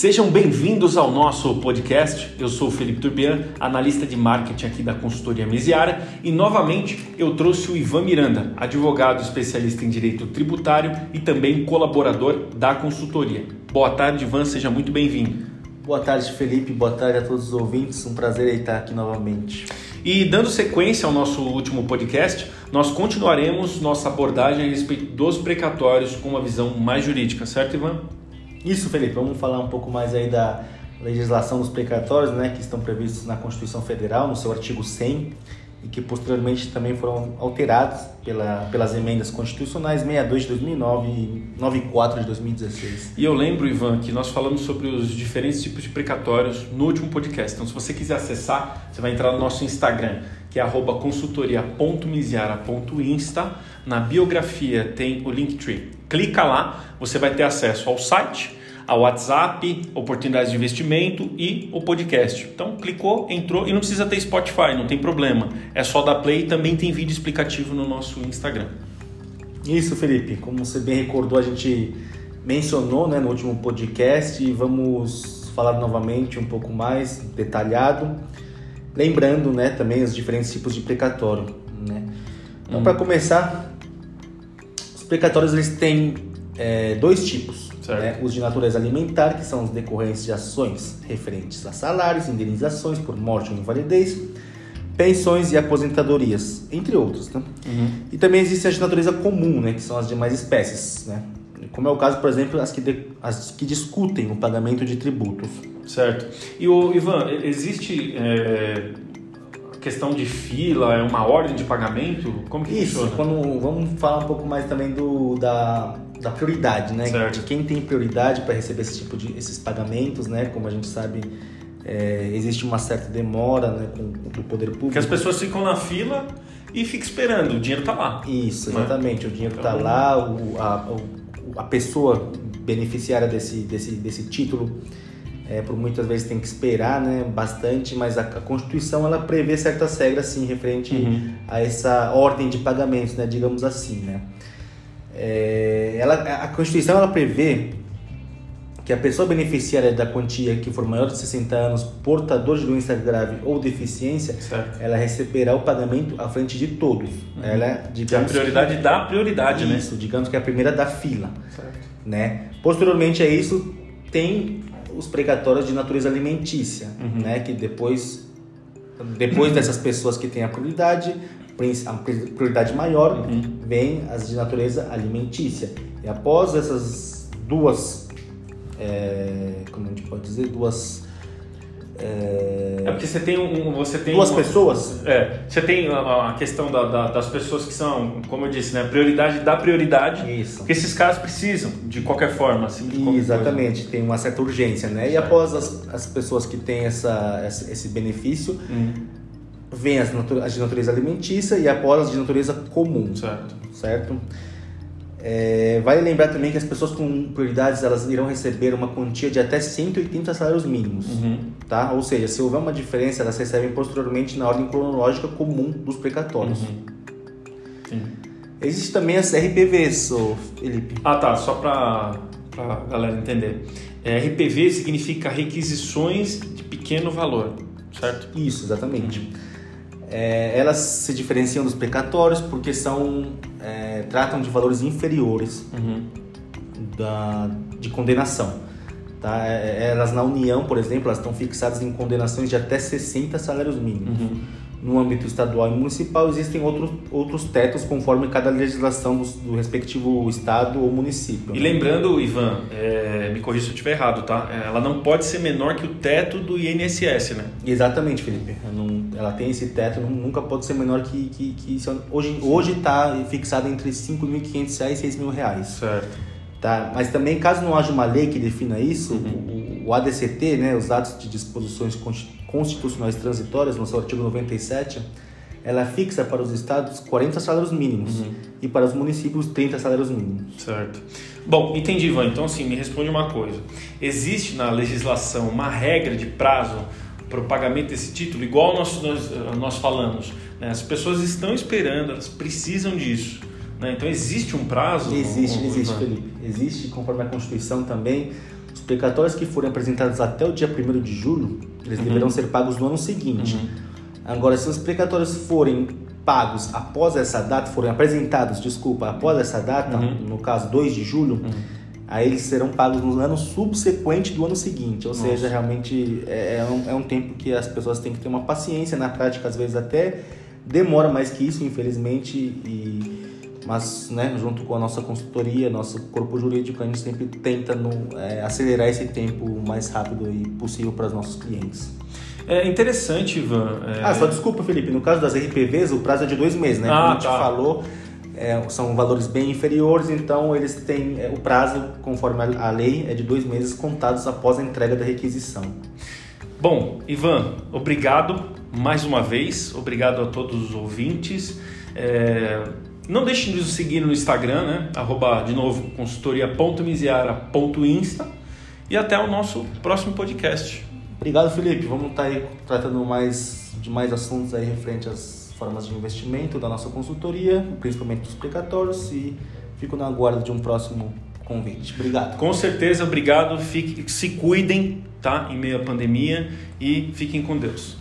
Sejam bem-vindos ao nosso podcast. Eu sou o Felipe Turbian, analista de marketing aqui da consultoria Mesiara, e novamente eu trouxe o Ivan Miranda, advogado especialista em direito tributário e também colaborador da consultoria. Boa tarde, Ivan, seja muito bem-vindo. Boa tarde, Felipe. Boa tarde a todos os ouvintes. Um prazer estar aqui novamente. E dando sequência ao nosso último podcast, nós continuaremos nossa abordagem a respeito dos precatórios com uma visão mais jurídica, certo, Ivan? Isso, Felipe, vamos falar um pouco mais aí da legislação dos precatórios, né, que estão previstos na Constituição Federal, no seu artigo 100, e que posteriormente também foram alterados pela, pelas emendas constitucionais 62 de 2009 e 94 de 2016. E eu lembro, Ivan, que nós falamos sobre os diferentes tipos de precatórios no último podcast. Então, se você quiser acessar, você vai entrar no nosso Instagram, que é consultoria.misiara.insta. Na biografia tem o Linktree. Clica lá, você vai ter acesso ao site, ao WhatsApp, oportunidades de investimento e o podcast. Então, clicou, entrou e não precisa ter Spotify, não tem problema. É só dar play e também tem vídeo explicativo no nosso Instagram. Isso, Felipe. Como você bem recordou, a gente mencionou né, no último podcast e vamos falar novamente um pouco mais detalhado, lembrando né, também os diferentes tipos de precatório. Né? Então, hum. para começar, os precatórios eles têm é, dois tipos. Né? Os de natureza alimentar, que são os decorrentes de ações referentes a salários, indenizações por morte ou invalidez, pensões e aposentadorias, entre outros. Né? Uhum. E também existem as de natureza comum, né? que são as demais espécies. Né? Como é o caso, por exemplo, as que, de, as que discutem o pagamento de tributos. Certo. E o Ivan, existe é, questão de fila, é uma ordem de pagamento? Como que Isso, funciona? Quando, vamos falar um pouco mais também do, da da prioridade, né? Certo. De quem tem prioridade para receber esse tipo de esses pagamentos, né? Como a gente sabe, é, existe uma certa demora né, com, do poder público. Porque as pessoas ficam na fila e ficam esperando, o dinheiro está lá. Isso, né? exatamente. O dinheiro está então, lá, o, a, a pessoa beneficiária desse, desse, desse título é, por muitas vezes tem que esperar né, bastante, mas a, a Constituição ela prevê certas regras sim referente uhum. a essa ordem de pagamentos, né, digamos assim, né. É, ela, a Constituição ela prevê que a pessoa beneficiária da quantia que for maior de 60 anos, portador de doença grave ou deficiência, certo. ela receberá o pagamento à frente de todos. Uhum. Ela, digamos, a prioridade que, da prioridade, isso, né? Isso, digamos que é a primeira da fila. Certo. Né? Posteriormente a isso, tem os precatórios de natureza alimentícia, uhum. né? que depois, depois dessas pessoas que têm a prioridade, a prioridade maior uhum. vem as de natureza alimentícia. E após essas duas, é, como a gente pode dizer, duas é... é, porque você tem um, você tem duas uma, pessoas. É, você tem a, a questão da, da, das pessoas que são, como eu disse, né, prioridade da prioridade. Isso. Porque esses caras precisam de qualquer forma, assim. De Exatamente, coisa. tem uma certa urgência, né? E após as, as pessoas que têm essa, esse benefício, uhum vem as, as de natureza alimentícia e após as de natureza comum. Certo. Certo? É, vale lembrar também que as pessoas com prioridades elas irão receber uma quantia de até 180 salários mínimos, uhum. tá? Ou seja, se houver uma diferença, elas recebem posteriormente na ordem cronológica comum dos precatórios. Uhum. Existe também as RPVs, Felipe. Ah, tá. Só para a galera entender. É, RPV significa requisições de pequeno valor, certo? Isso, exatamente. Uhum. É, elas se diferenciam dos precatórios porque são é, tratam de valores inferiores uhum. da, de condenação. Tá? É, é, elas na União, por exemplo, elas estão fixadas em condenações de até 60 salários mínimos. Uhum no âmbito estadual e municipal, existem outros, outros tetos conforme cada legislação do, do respectivo estado ou município. E lembrando, Ivan, é, me corrija se eu estiver errado, tá? Ela não pode ser menor que o teto do INSS, né? Exatamente, Felipe. Ela, tem esse teto, nunca pode ser menor que. que, que hoje está fixado entre R$ 5.500 e R$ 6.000. Certo. Tá? Mas também, caso não haja uma lei que defina isso, uhum. o, o, ADCT, né, os atos de disposições constitucionais transitórias, no seu artigo 97, ela fixa para os estados 40 salários mínimos uhum. e para os municípios 30 salários mínimos. Certo. Bom, entendi, Ivan. Então, assim, me responde uma coisa. Existe na legislação uma regra de prazo para o pagamento desse título, igual nós, nós, nós falamos. Né? As pessoas estão esperando, elas precisam disso. Né? Então existe um prazo? Existe, existe, Felipe. Existe, conforme a Constituição também, Os precatórios que forem apresentados até o dia 1 de julho, eles uhum. deverão ser pagos no ano seguinte. Uhum. Agora, se os precatórios forem pagos após essa data, forem apresentados, desculpa, após essa data, uhum. no caso 2 de julho, uhum. Aí eles serão pagos no ano subsequente do ano seguinte. Ou Nossa. seja, realmente é, é um, é um tempo que as pessoas têm que ter uma paciência, na prática às vezes até demora mais que isso, infelizmente, e mas né, junto com a nossa consultoria, nosso corpo jurídico, a gente sempre tenta no, é, acelerar esse tempo o mais rápido possível para os nossos clientes. É interessante, Ivan. É... Ah, só desculpa, Felipe. No caso das RPVs, o prazo é de dois meses, né? Como ah, a gente tá. falou, é, são valores bem inferiores, então eles têm é, o prazo, conforme a lei, é de dois meses contados após a entrega da requisição. Bom, Ivan, obrigado mais uma vez, obrigado a todos os ouvintes. É, não deixem de nos seguir no Instagram, né? Arroba, de novo, consultoria.misiara.insta e até o nosso próximo podcast. Obrigado, Felipe. Vamos estar aí tratando mais de mais assuntos aí referente às formas de investimento da nossa consultoria, principalmente dos precatórios e fico na guarda de um próximo convite. Obrigado. Com certeza, obrigado. Fique, se cuidem, tá? Em meio à pandemia e fiquem com Deus.